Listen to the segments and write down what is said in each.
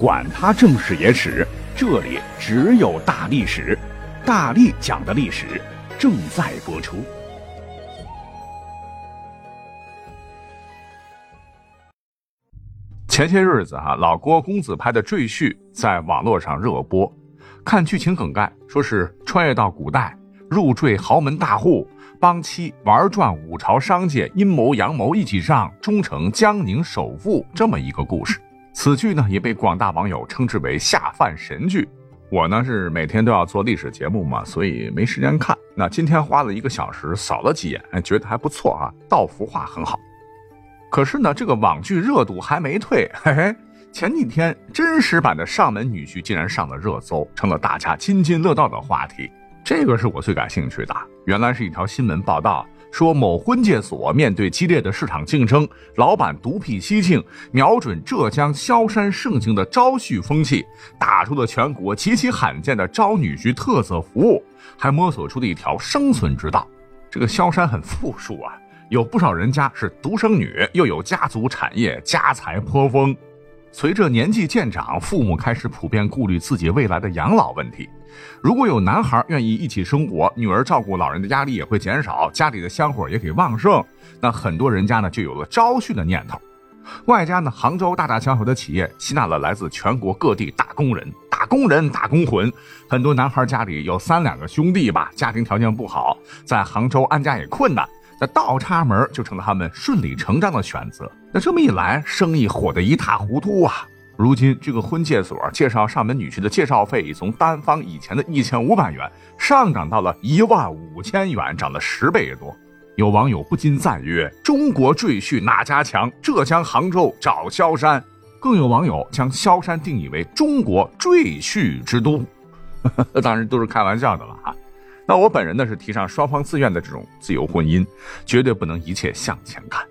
管他正史野史，这里只有大历史，大力讲的历史正在播出。前些日子哈，老郭公子拍的《赘婿》在网络上热播，看剧情梗概，说是穿越到古代，入赘豪门大户，帮妻玩转五朝商界，阴谋阳谋一起上，终成江宁首富这么一个故事。此剧呢，也被广大网友称之为下饭神剧。我呢是每天都要做历史节目嘛，所以没时间看。那今天花了一个小时扫了几眼，觉得还不错啊，道服化很好。可是呢，这个网剧热度还没退，嘿嘿。前几天真实版的上门女婿竟然上了热搜，成了大家津津乐道的话题。这个是我最感兴趣的。原来是一条新闻报道。说某婚介所面对激烈的市场竞争，老板独辟蹊径，瞄准浙江萧山盛行的招婿风气，打出了全国极其罕见的招女婿特色服务，还摸索出了一条生存之道。这个萧山很富庶啊，有不少人家是独生女，又有家族产业，家财颇丰。随着年纪渐长，父母开始普遍顾虑自己未来的养老问题。如果有男孩愿意一起生活，女儿照顾老人的压力也会减少，家里的香火也可以旺盛。那很多人家呢就有了招婿的念头。外加呢，杭州大大小小的企业吸纳了来自全国各地打工人、打工人、打工魂。很多男孩家里有三两个兄弟吧，家庭条件不好，在杭州安家也困难，那倒插门就成了他们顺理成章的选择。那这么一来，生意火得一塌糊涂啊！如今，这个婚介所介绍上门女婿的介绍费已从单方以前的一千五百元上涨到了一万五千元，涨了十倍多。有网友不禁赞曰：“中国赘婿哪家强？浙江杭州找萧山。”更有网友将萧山定义为中国赘婿之都。当然都是开玩笑的了哈。那我本人呢是提倡双方自愿的这种自由婚姻，绝对不能一切向前看。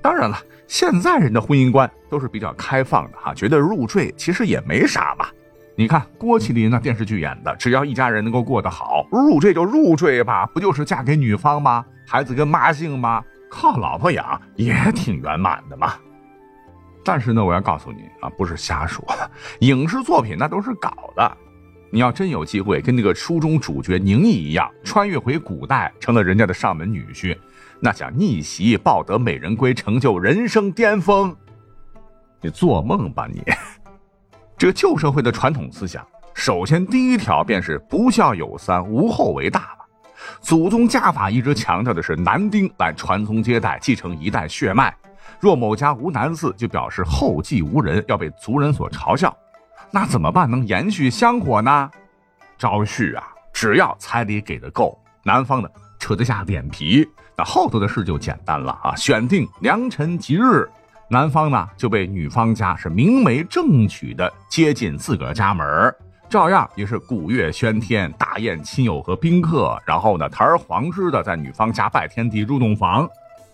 当然了。现在人的婚姻观都是比较开放的哈，觉得入赘其实也没啥吧。你看郭麒麟那电视剧演的，只要一家人能够过得好，入赘就入赘吧，不就是嫁给女方吗？孩子跟妈姓吗？靠老婆养也挺圆满的嘛。但是呢，我要告诉你啊，不是瞎说，影视作品那都是搞的。你要真有机会跟那个书中主角宁毅一样，穿越回古代，成了人家的上门女婿。那想逆袭抱得美人归，成就人生巅峰，你做梦吧你！这旧社会的传统思想，首先第一条便是不孝有三，无后为大吧。祖宗家法一直强调的是男丁来传宗接代，继承一代血脉。若某家无男子，就表示后继无人，要被族人所嘲笑。那怎么办能延续香火呢？招婿啊，只要彩礼给的够，男方的扯得下脸皮。那后头的事就简单了啊！选定良辰吉日，男方呢就被女方家是明媒正娶的接进自个儿家门照样也是鼓乐喧天，大宴亲友和宾客，然后呢堂而皇之的在女方家拜天地入洞房。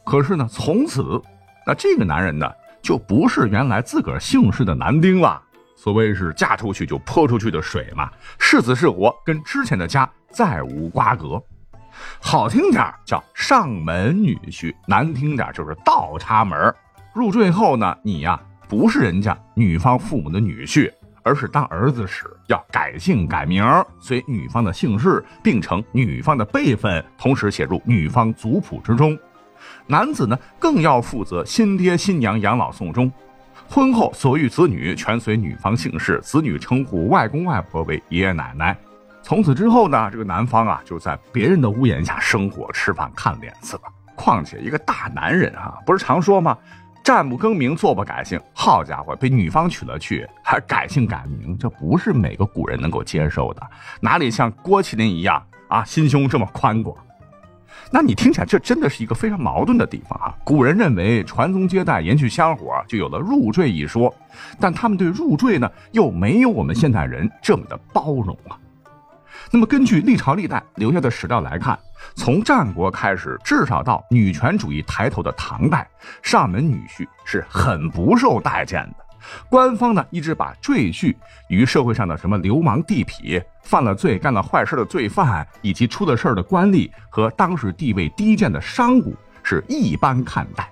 可是呢，从此那这个男人呢就不是原来自个儿姓氏的男丁了。所谓是嫁出去就泼出去的水嘛，是死是活跟之前的家再无瓜葛。好听点叫上门女婿，难听点就是倒插门。入赘后呢，你呀不是人家女方父母的女婿，而是当儿子使，要改姓改名，随女方的姓氏，并承女方的辈分，同时写入女方族谱之中。男子呢更要负责新爹新娘养老送终，婚后所育子女全随女方姓氏，子女称呼外公外婆为爷爷奶奶。从此之后呢，这个男方啊就在别人的屋檐下生活、吃饭、看脸色。况且一个大男人啊，不是常说吗？战不更名，坐不改姓。好家伙，被女方娶了去，还改姓改名，这不是每个古人能够接受的。哪里像郭麒麟一样啊，心胸这么宽广？那你听起来，这真的是一个非常矛盾的地方啊。古人认为传宗接代、延续香火，就有了入赘一说，但他们对入赘呢，又没有我们现代人这么的包容啊。那么，根据历朝历代留下的史料来看，从战国开始，至少到女权主义抬头的唐代，上门女婿是很不受待见的。官方呢，一直把赘婿与社会上的什么流氓地痞、犯了罪、干了坏事的罪犯，以及出了事的官吏和当时地位低贱的商贾是一般看待。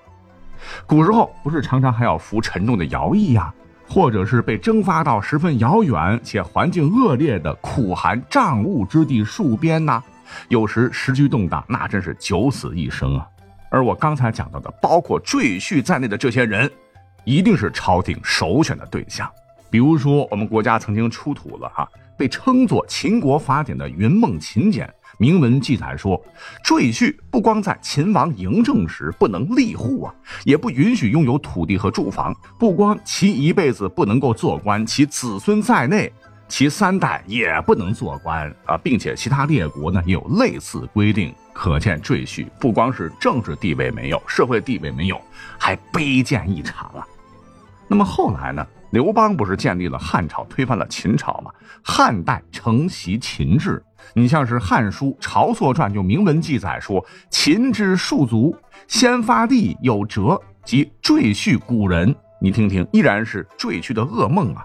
古时候不是常常还要服沉重的徭役呀？或者是被征发到十分遥远且环境恶劣的苦寒瘴雾之地戍边呐。有时时局动荡，那真是九死一生啊。而我刚才讲到的，包括赘婿在内的这些人，一定是朝廷首选的对象。比如说，我们国家曾经出土了哈，被称作秦国法典的《云梦秦简》。铭文记载说，赘婿不光在秦王嬴政时不能立户啊，也不允许拥有土地和住房。不光其一辈子不能够做官，其子孙在内，其三代也不能做官啊，并且其他列国呢也有类似规定。可见赘婿不光是政治地位没有，社会地位没有，还卑贱异常啊。那么后来呢？刘邦不是建立了汉朝，推翻了秦朝吗？汉代承袭秦制，你像是《汉书·晁错传》就明文记载说：“秦之庶族，先发地有辙，即赘婿古人。”你听听，依然是赘婿的噩梦啊！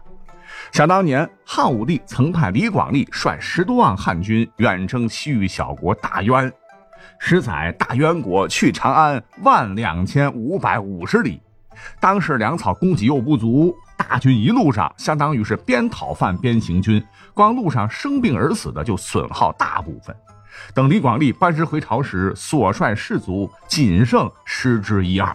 想当年，汉武帝曾派李广利率十多万汉军远征西域小国大渊，十载大渊国去长安万两千五百五十里，当时粮草供给又不足。大军一路上相当于是边讨饭边行军，光路上生病而死的就损耗大部分。等李广利班师回朝时，所率士卒仅剩十之一二。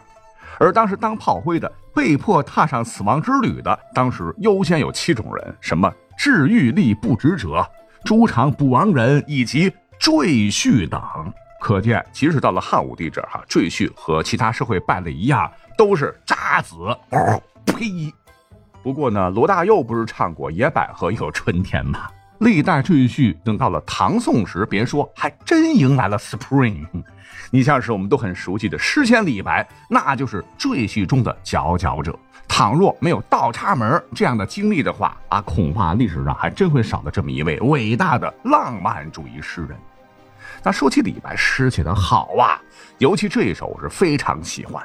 而当时当炮灰的、被迫踏上死亡之旅的，当时优先有七种人：什么治愈力不值者、诸场捕亡人以及赘婿等。可见，即使到了汉武帝这儿，哈，赘婿和其他社会败类一样，都是渣子。哦呸！不过呢，罗大佑不是唱过《野百合有春天》吗？历代赘婿等到了唐宋时，别说，还真迎来了 Spring。你像是我们都很熟悉的诗仙李白，那就是赘婿中的佼佼者。倘若没有倒插门这样的经历的话啊，恐怕历史上还真会少了这么一位伟大的浪漫主义诗人。那说起李白，诗写的好啊，尤其这一首是非常喜欢。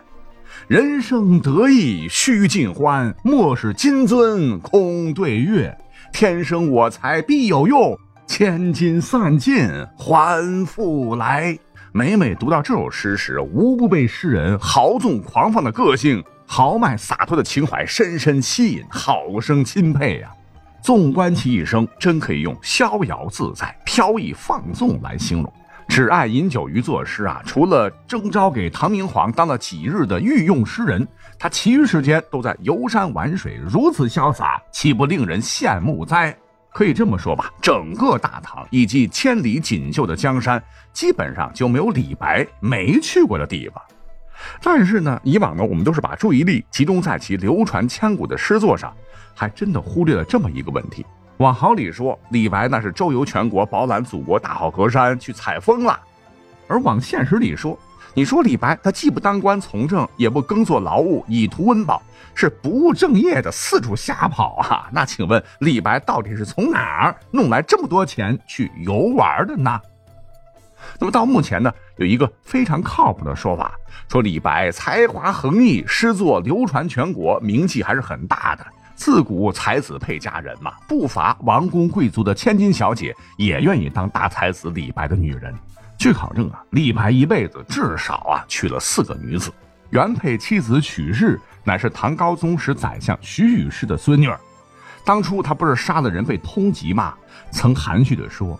人生得意须尽欢，莫使金樽空对月。天生我材必有用，千金散尽还复来。每每读到这首诗时，无不被诗人豪纵狂放的个性、豪迈洒脱的情怀深深吸引，好生钦佩呀。纵观其一生，真可以用逍遥自在、飘逸放纵来形容。只爱饮酒于作诗啊！除了征召给唐明皇当了几日的御用诗人，他其余时间都在游山玩水，如此潇洒，岂不令人羡慕哉？可以这么说吧，整个大唐以及千里锦绣的江山，基本上就没有李白没去过的地方。但是呢，以往呢，我们都是把注意力集中在其流传千古的诗作上，还真的忽略了这么一个问题。往好里说，李白那是周游全国，饱览祖国大好河山，去采风了；而往现实里说，你说李白他既不当官从政，也不耕作劳务以图温饱，是不务正业的四处瞎跑啊！那请问李白到底是从哪儿弄来这么多钱去游玩的呢？那么到目前呢，有一个非常靠谱的说法，说李白才华横溢，诗作流传全国，名气还是很大的。自古才子配佳人嘛，不乏王公贵族的千金小姐也愿意当大才子李白的女人。据考证啊，李白一辈子至少啊娶了四个女子。原配妻子许氏乃是唐高宗时宰相徐与氏的孙女儿。当初他不是杀了人被通缉吗？曾含蓄地说：“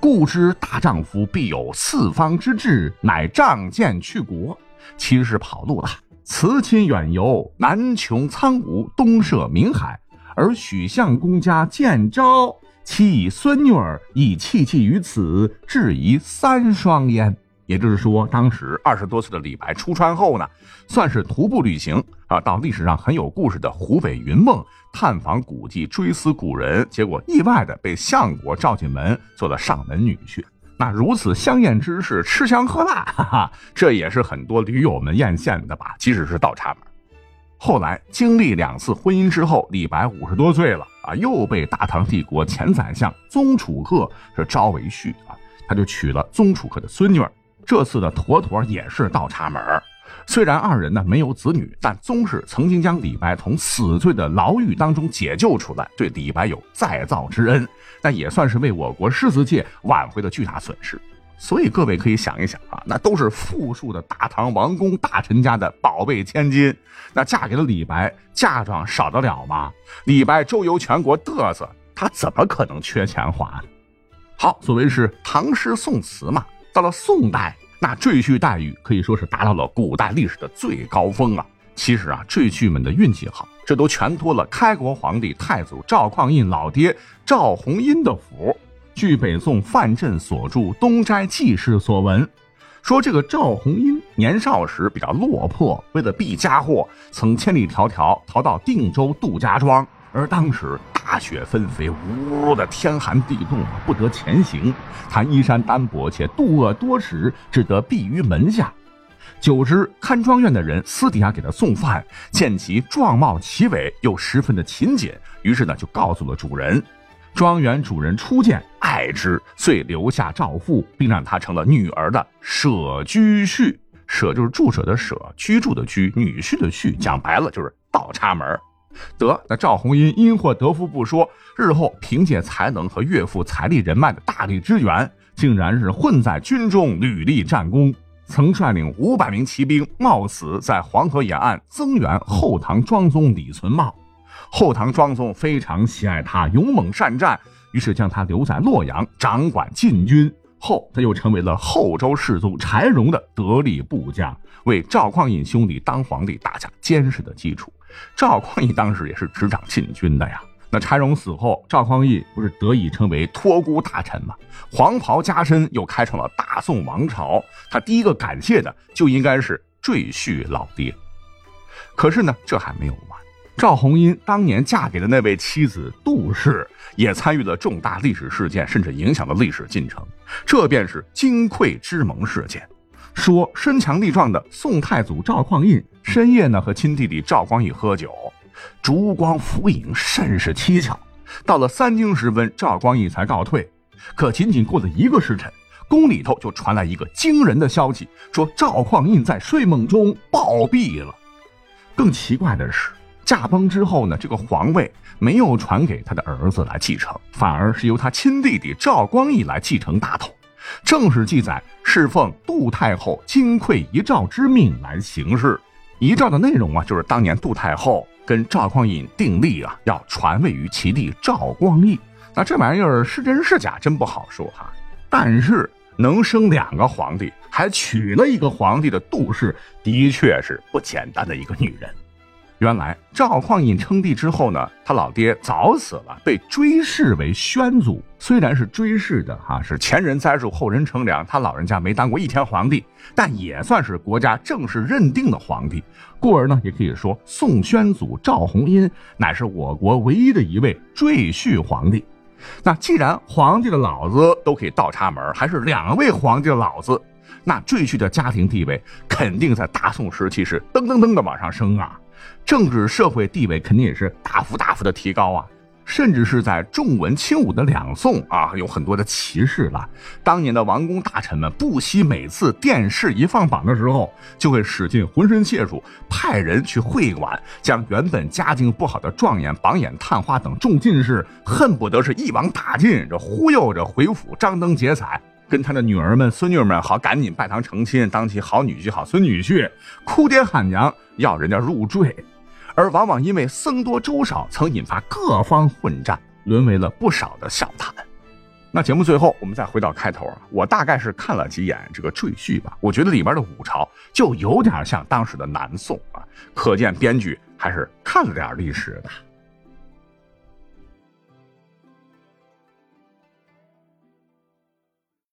故知大丈夫必有四方之志，乃仗剑去国。”其实是跑路了。辞亲远游，南穷苍梧，东涉冥海，而许相公家见招，妻以孙女儿亦弃弃于此，至疑三双焉。也就是说，当时二十多岁的李白出川后呢，算是徒步旅行啊，到历史上很有故事的湖北云梦探访古迹，追思古人，结果意外的被相国召进门，做了上门女婿。那如此香艳之事，吃香喝辣，哈哈，这也是很多驴友们艳羡的吧？即使是倒插门。后来经历两次婚姻之后，李白五十多岁了啊，又被大唐帝国前宰相宗楚客是招为婿啊，他就娶了宗楚客的孙女儿。这次的妥妥也是倒插门。虽然二人呢没有子女，但宗室曾经将李白从死罪的牢狱当中解救出来，对李白有再造之恩，那也算是为我国诗词界挽回了巨大损失。所以各位可以想一想啊，那都是富庶的大唐王公大臣家的宝贝千金，那嫁给了李白，嫁妆少得了吗？李白周游全国嘚瑟，他怎么可能缺钱花？好，所谓是唐诗宋词嘛，到了宋代，那赘婿待遇可以说是达到了古代历史的最高峰啊。其实啊，赘婿们的运气好，这都全托了开国皇帝太祖赵匡胤老爹赵弘殷的福。据北宋范镇所著《东斋记事》所闻，说这个赵弘殷年少时比较落魄，为了避家祸，曾千里迢迢逃到定州杜家庄。而当时大雪纷飞，呜的天寒地冻，不得前行。他衣衫单薄，且肚饿多时，只得避于门下。久之，看庄院的人私底下给他送饭，见其状貌奇伟，又十分的勤俭，于是呢就告诉了主人。庄园主人初见，爱之，遂留下赵父，并让他成了女儿的舍居婿。舍就是住舍的舍，居住的居，女婿的婿。讲白了就是倒插门。得，那赵弘殷因祸得福不说，日后凭借才能和岳父财力人脉的大力支援，竟然是混在军中屡立战功，曾率领五百名骑兵冒死在黄河沿岸增援后唐庄宗李存茂。后唐庄宗非常喜爱他，勇猛善战，于是将他留在洛阳掌管禁军。后他又成为了后周世宗柴荣的得力部将，为赵匡胤兄弟当皇帝打下坚实的基础。赵匡胤当时也是执掌禁军的呀。那柴荣死后，赵匡胤不是得以成为托孤大臣吗？黄袍加身，又开创了大宋王朝。他第一个感谢的就应该是赘婿老爹。可是呢，这还没有完。赵红英当年嫁给的那位妻子杜氏，也参与了重大历史事件，甚至影响了历史进程。这便是金匮之盟事件。说身强力壮的宋太祖赵匡胤深夜呢和亲弟弟赵光义喝酒，烛光浮影，甚是蹊跷。到了三更时分，赵光义才告退。可仅仅过了一个时辰，宫里头就传来一个惊人的消息，说赵匡胤在睡梦中暴毙了。更奇怪的是。驾崩之后呢，这个皇位没有传给他的儿子来继承，反而是由他亲弟弟赵光义来继承大统。正史记载是奉杜太后金匮遗诏之命来行事。遗诏的内容啊，就是当年杜太后跟赵匡胤订立啊，要传位于其弟赵光义。那这玩意儿是真是假，真不好说哈。但是能生两个皇帝，还娶了一个皇帝的杜氏，的确是不简单的一个女人。原来赵匡胤称帝之后呢，他老爹早死了，被追谥为宣祖。虽然是追谥的哈，是前人栽树后人乘凉，他老人家没当过一天皇帝，但也算是国家正式认定的皇帝。故而呢，也可以说宋宣祖赵弘殷乃是我国唯一的一位赘婿皇帝。那既然皇帝的老子都可以倒插门，还是两位皇帝的老子，那赘婿的家庭地位肯定在大宋时期是噔噔噔的往上升啊。政治社会地位肯定也是大幅大幅的提高啊，甚至是在重文轻武的两宋啊，有很多的歧视了。当年的王公大臣们不惜每次殿试一放榜的时候，就会使尽浑身解数，派人去会馆，将原本家境不好的状元、榜眼、探花等众进士，恨不得是一网打尽，这忽悠着回府张灯结彩。跟他的女儿们、孙女们好，赶紧拜堂成亲，当起好女婿、好孙女婿，哭爹喊娘要人家入赘，而往往因为僧多粥少，曾引发各方混战，沦为了不少的笑谈。那节目最后，我们再回到开头啊，我大概是看了几眼这个赘婿吧，我觉得里边的五朝就有点像当时的南宋啊，可见编剧还是看了点历史的。